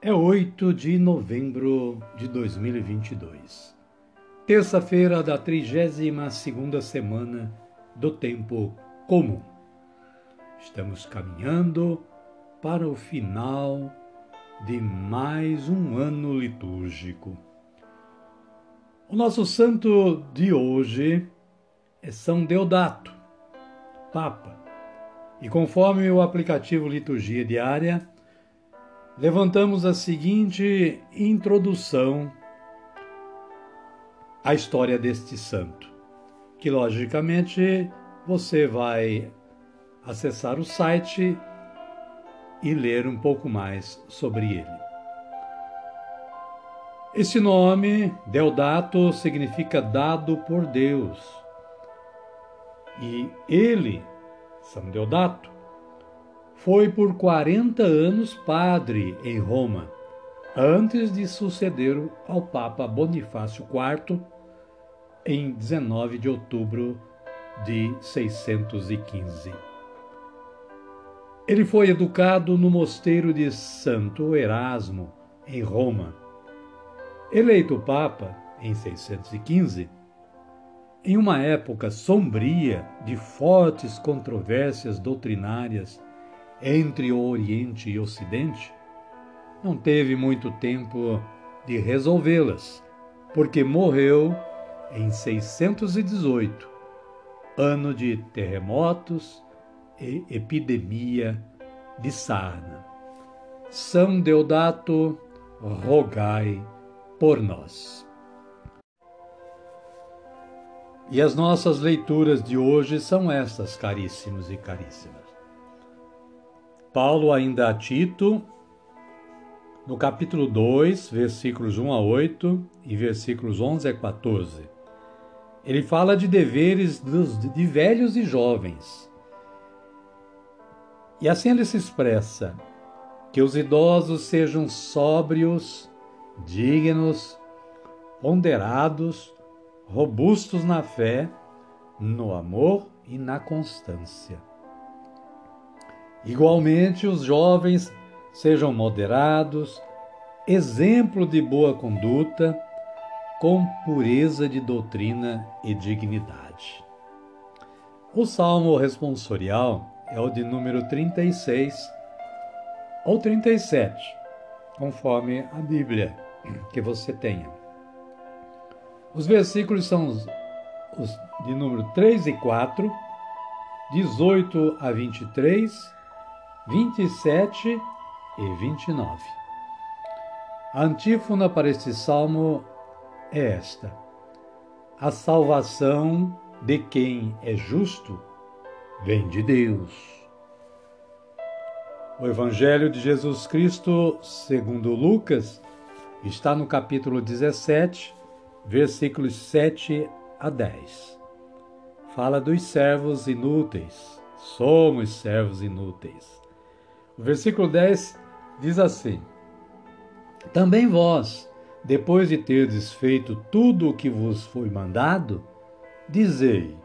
é 8 de novembro de 2022, terça-feira da 32ª semana do tempo comum. Estamos caminhando para o final de mais um ano litúrgico. O nosso santo de hoje é São Deodato, Papa e conforme o aplicativo Liturgia Diária, levantamos a seguinte introdução à história deste santo, que logicamente você vai acessar o site e ler um pouco mais sobre ele. Esse nome, Deodato, significa dado por Deus. E ele são Deodato, foi por 40 anos padre em Roma, antes de suceder ao Papa Bonifácio IV em 19 de outubro de 615. Ele foi educado no mosteiro de Santo Erasmo, em Roma. Eleito Papa em 615, em uma época sombria de fortes controvérsias doutrinárias entre o Oriente e o Ocidente, não teve muito tempo de resolvê-las, porque morreu em 618, ano de terremotos e epidemia de sarna. São Deodato, rogai por nós. E as nossas leituras de hoje são estas, caríssimos e caríssimas. Paulo, ainda a Tito, no capítulo 2, versículos 1 a 8 e versículos 11 a 14. Ele fala de deveres dos, de velhos e jovens. E assim ele se expressa: que os idosos sejam sóbrios, dignos, ponderados, robustos na fé, no amor e na constância. Igualmente, os jovens sejam moderados, exemplo de boa conduta, com pureza de doutrina e dignidade. O salmo responsorial é o de número 36 ou 37, conforme a Bíblia que você tenha. Os versículos são os, de número 3 e 4, 18 a 23, 27 e 29. A antífona para este salmo é esta: A salvação de quem é justo vem de Deus. O Evangelho de Jesus Cristo, segundo Lucas, está no capítulo 17, versículos 7 a 10. Fala dos servos inúteis. Somos servos inúteis. O versículo 10 diz assim: Também vós, depois de terdes feito tudo o que vos foi mandado, dizei: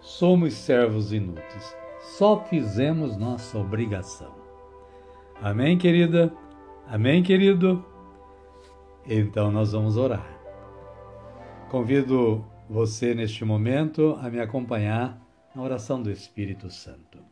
Somos servos inúteis, só fizemos nossa obrigação. Amém, querida? Amém, querido? Então nós vamos orar. Convido você neste momento a me acompanhar na oração do Espírito Santo.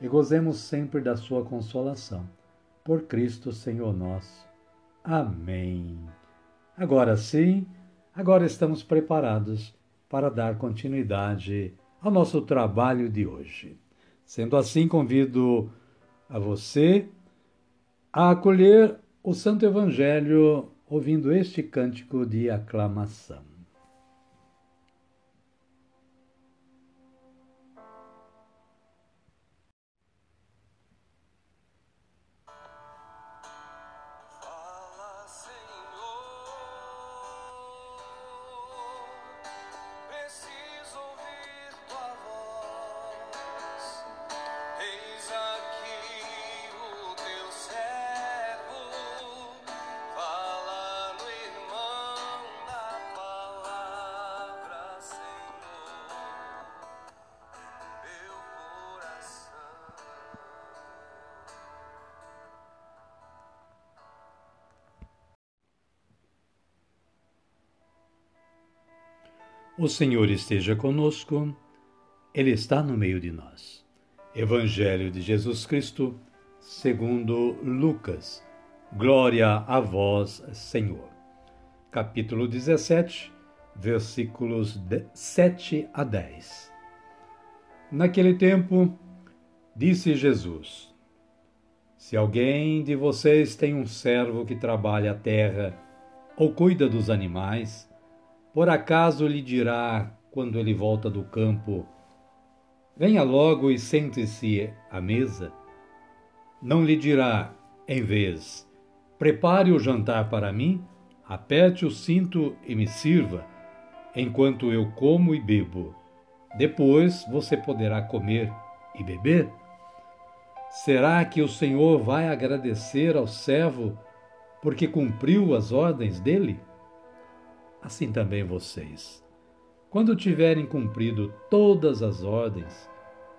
e gozemos sempre da sua consolação. Por Cristo Senhor nosso. Amém. Agora sim, agora estamos preparados para dar continuidade ao nosso trabalho de hoje. Sendo assim, convido a você a acolher o Santo Evangelho ouvindo este cântico de aclamação. O Senhor esteja conosco, Ele está no meio de nós. Evangelho de Jesus Cristo, segundo Lucas. Glória a vós, Senhor. Capítulo 17, versículos 7 a 10. Naquele tempo, disse Jesus: Se alguém de vocês tem um servo que trabalha a terra ou cuida dos animais, por acaso lhe dirá, quando ele volta do campo, venha logo e sente-se à mesa? Não lhe dirá, em vez, prepare o jantar para mim, aperte o cinto e me sirva, enquanto eu como e bebo. Depois você poderá comer e beber? Será que o Senhor vai agradecer ao servo porque cumpriu as ordens dele? Assim também vocês. Quando tiverem cumprido todas as ordens,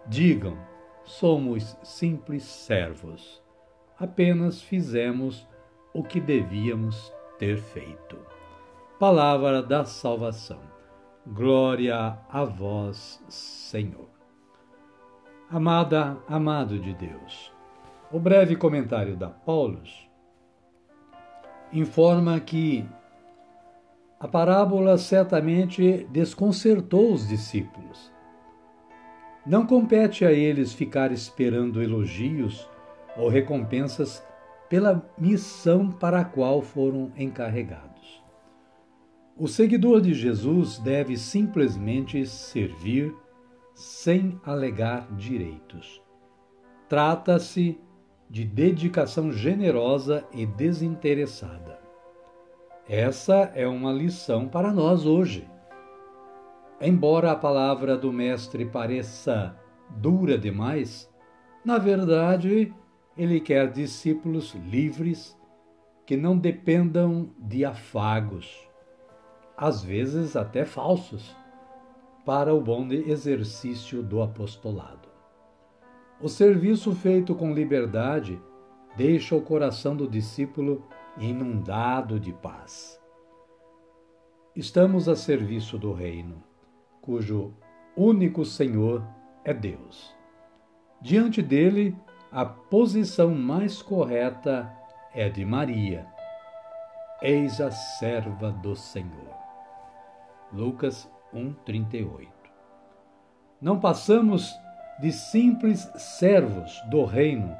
digam: somos simples servos. Apenas fizemos o que devíamos ter feito. Palavra da salvação. Glória a vós, Senhor. Amada, amado de Deus. O breve comentário da Paulus informa que a parábola certamente desconcertou os discípulos. Não compete a eles ficar esperando elogios ou recompensas pela missão para a qual foram encarregados. O seguidor de Jesus deve simplesmente servir sem alegar direitos. Trata-se de dedicação generosa e desinteressada. Essa é uma lição para nós hoje. Embora a palavra do Mestre pareça dura demais, na verdade, ele quer discípulos livres que não dependam de afagos, às vezes até falsos, para o bom exercício do apostolado. O serviço feito com liberdade deixa o coração do discípulo inundado de paz. Estamos a serviço do Reino, cujo único Senhor é Deus. Diante dele, a posição mais correta é de Maria. Eis a serva do Senhor. Lucas 1:38. Não passamos de simples servos do reino,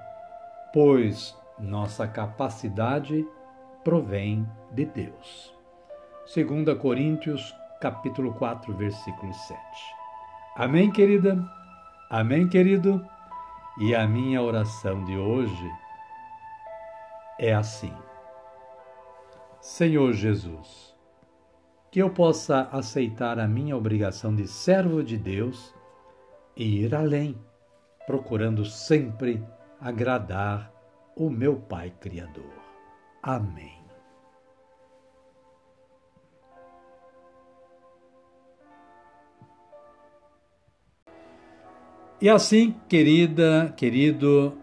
pois nossa capacidade provém de Deus. 2 Coríntios, capítulo 4, versículo 7. Amém, querida? Amém, querido? E a minha oração de hoje é assim: Senhor Jesus, que eu possa aceitar a minha obrigação de servo de Deus e ir além, procurando sempre agradar o meu Pai Criador. Amém. E assim, querida, querido,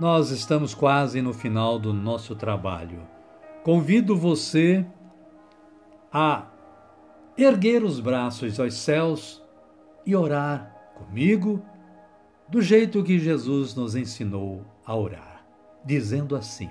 nós estamos quase no final do nosso trabalho. Convido você a erguer os braços aos céus e orar comigo do jeito que Jesus nos ensinou a orar, dizendo assim: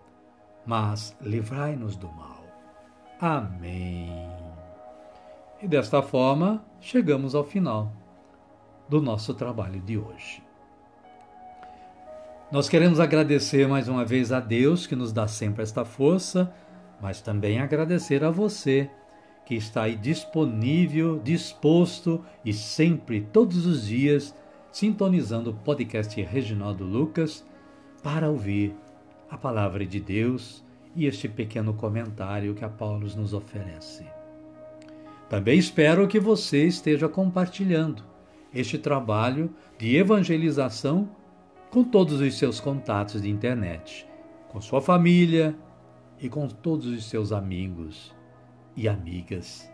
mas livrai-nos do mal. Amém. E desta forma, chegamos ao final do nosso trabalho de hoje. Nós queremos agradecer mais uma vez a Deus que nos dá sempre esta força, mas também agradecer a você que está aí disponível, disposto e sempre, todos os dias, sintonizando o podcast Reginaldo Lucas para ouvir a palavra de Deus e este pequeno comentário que a Paulo nos oferece. Também espero que você esteja compartilhando este trabalho de evangelização com todos os seus contatos de internet, com sua família e com todos os seus amigos e amigas.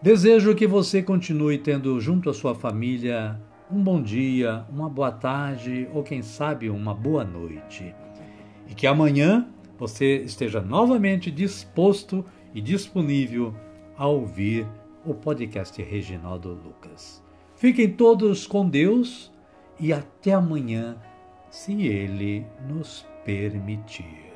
Desejo que você continue tendo junto à sua família um bom dia, uma boa tarde ou, quem sabe, uma boa noite. E que amanhã você esteja novamente disposto e disponível a ouvir o podcast Reginaldo Lucas. Fiquem todos com Deus e até amanhã, se Ele nos permitir.